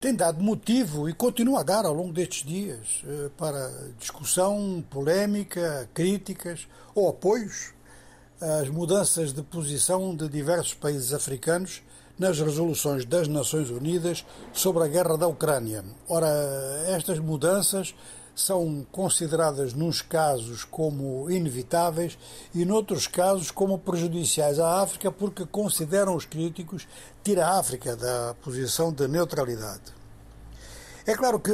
tem dado motivo e continua a dar ao longo destes dias eh, para discussão, polémica, críticas ou apoios às mudanças de posição de diversos países africanos nas resoluções das Nações Unidas sobre a guerra da Ucrânia. Ora, estas mudanças são consideradas, nos casos, como inevitáveis e, noutros casos, como prejudiciais à África, porque consideram os críticos tira a África da posição de neutralidade. É claro que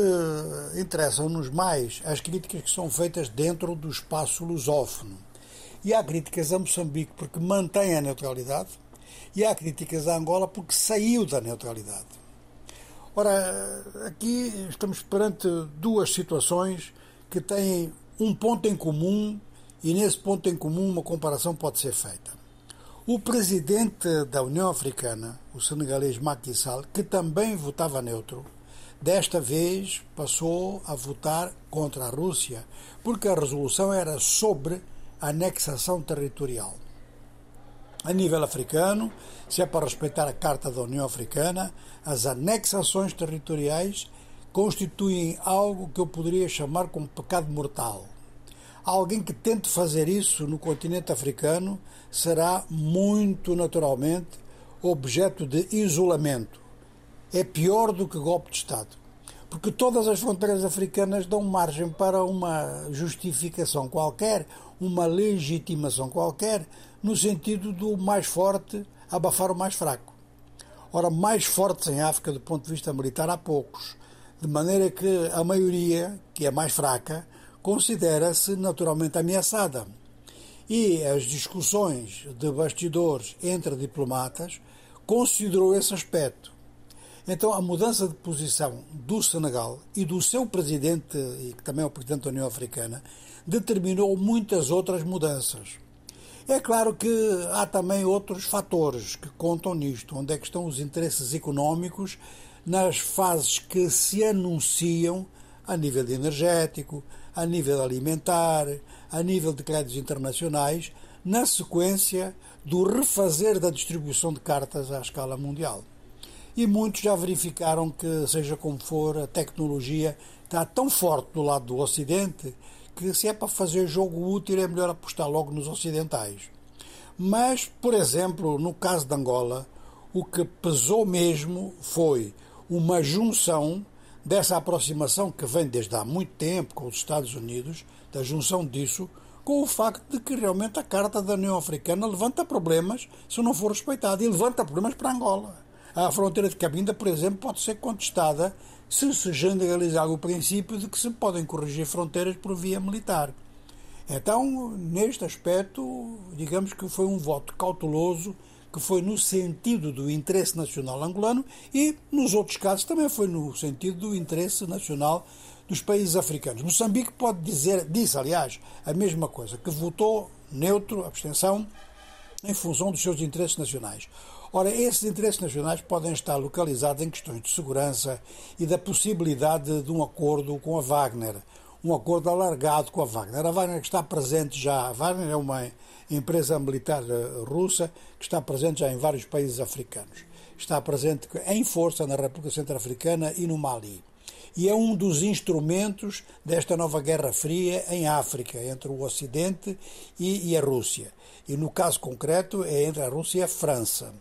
interessam-nos mais as críticas que são feitas dentro do espaço lusófono. E há críticas a Moçambique porque mantém a neutralidade, e há críticas a Angola porque saiu da neutralidade. Ora, aqui estamos perante duas situações que têm um ponto em comum e nesse ponto em comum uma comparação pode ser feita. O presidente da União Africana, o senegalês Macky Sall, que também votava neutro, desta vez passou a votar contra a Rússia, porque a resolução era sobre anexação territorial a nível africano, se é para respeitar a Carta da União Africana, as anexações territoriais constituem algo que eu poderia chamar como pecado mortal. Alguém que tente fazer isso no continente africano será muito naturalmente objeto de isolamento. É pior do que golpe de Estado. Porque todas as fronteiras africanas dão margem para uma justificação qualquer, uma legitimação qualquer, no sentido do mais forte abafar o mais fraco. Ora, mais fortes em África do ponto de vista militar há poucos, de maneira que a maioria, que é mais fraca, considera-se naturalmente ameaçada. E as discussões de bastidores entre diplomatas considerou esse aspecto. Então, a mudança de posição do Senegal e do seu presidente, e que também é o presidente da União Africana, determinou muitas outras mudanças. É claro que há também outros fatores que contam nisto, onde é que estão os interesses económicos nas fases que se anunciam a nível energético, a nível alimentar, a nível de créditos internacionais, na sequência do refazer da distribuição de cartas à escala mundial. E muitos já verificaram que, seja como for, a tecnologia está tão forte do lado do Ocidente que se é para fazer jogo útil é melhor apostar logo nos ocidentais. Mas, por exemplo, no caso de Angola, o que pesou mesmo foi uma junção dessa aproximação que vem desde há muito tempo com os Estados Unidos, da junção disso com o facto de que realmente a Carta da União Africana levanta problemas se não for respeitada e levanta problemas para Angola. A fronteira de Cabinda, por exemplo, pode ser contestada se se generalizar o princípio de que se podem corrigir fronteiras por via militar. Então, neste aspecto, digamos que foi um voto cauteloso, que foi no sentido do interesse nacional angolano e, nos outros casos, também foi no sentido do interesse nacional dos países africanos. Moçambique pode dizer, disse, aliás, a mesma coisa, que votou neutro, abstenção, em função dos seus interesses nacionais. Ora, esses interesses nacionais podem estar localizados em questões de segurança e da possibilidade de um acordo com a Wagner, um acordo alargado com a Wagner. A Wagner está presente já, a Wagner é uma empresa militar eh, russa que está presente já em vários países africanos. Está presente em força na República Centro-Africana e no Mali e é um dos instrumentos desta nova Guerra Fria em África, entre o Ocidente e, e, a Rússia. E no caso concreto é entre a Rússia e a França.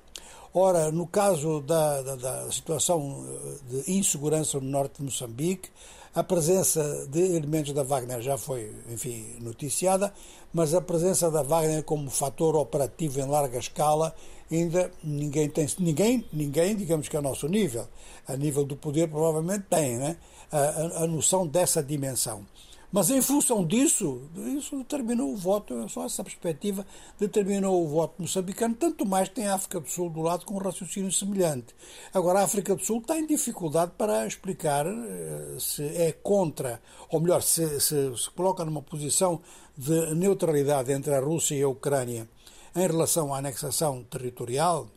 Ora, no caso da, da, da situação eh, de insegurança no norte de Moçambique, a presença de elementos da Wagner já foi, enfim, noticiada, mas a presença da Wagner como fator operativo em larga escala ainda ninguém tem, ninguém, ninguém, digamos que a nosso nível, a nível do poder provavelmente tem, né? a, a, a noção dessa dimensão. Mas em função disso, isso determinou o voto, só essa perspectiva determinou o voto moçambicano, tanto mais que tem a África do Sul do lado com um raciocínio semelhante. Agora, a África do Sul está em dificuldade para explicar eh, se é contra, ou melhor, se, se, se coloca numa posição de neutralidade entre a Rússia e a Ucrânia em relação à anexação territorial,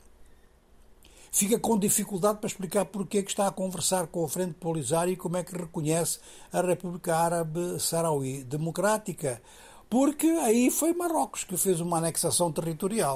fica com dificuldade para explicar porque é que está a conversar com a Frente Polisário e como é que reconhece a República Árabe Saraui Democrática. Porque aí foi Marrocos que fez uma anexação territorial.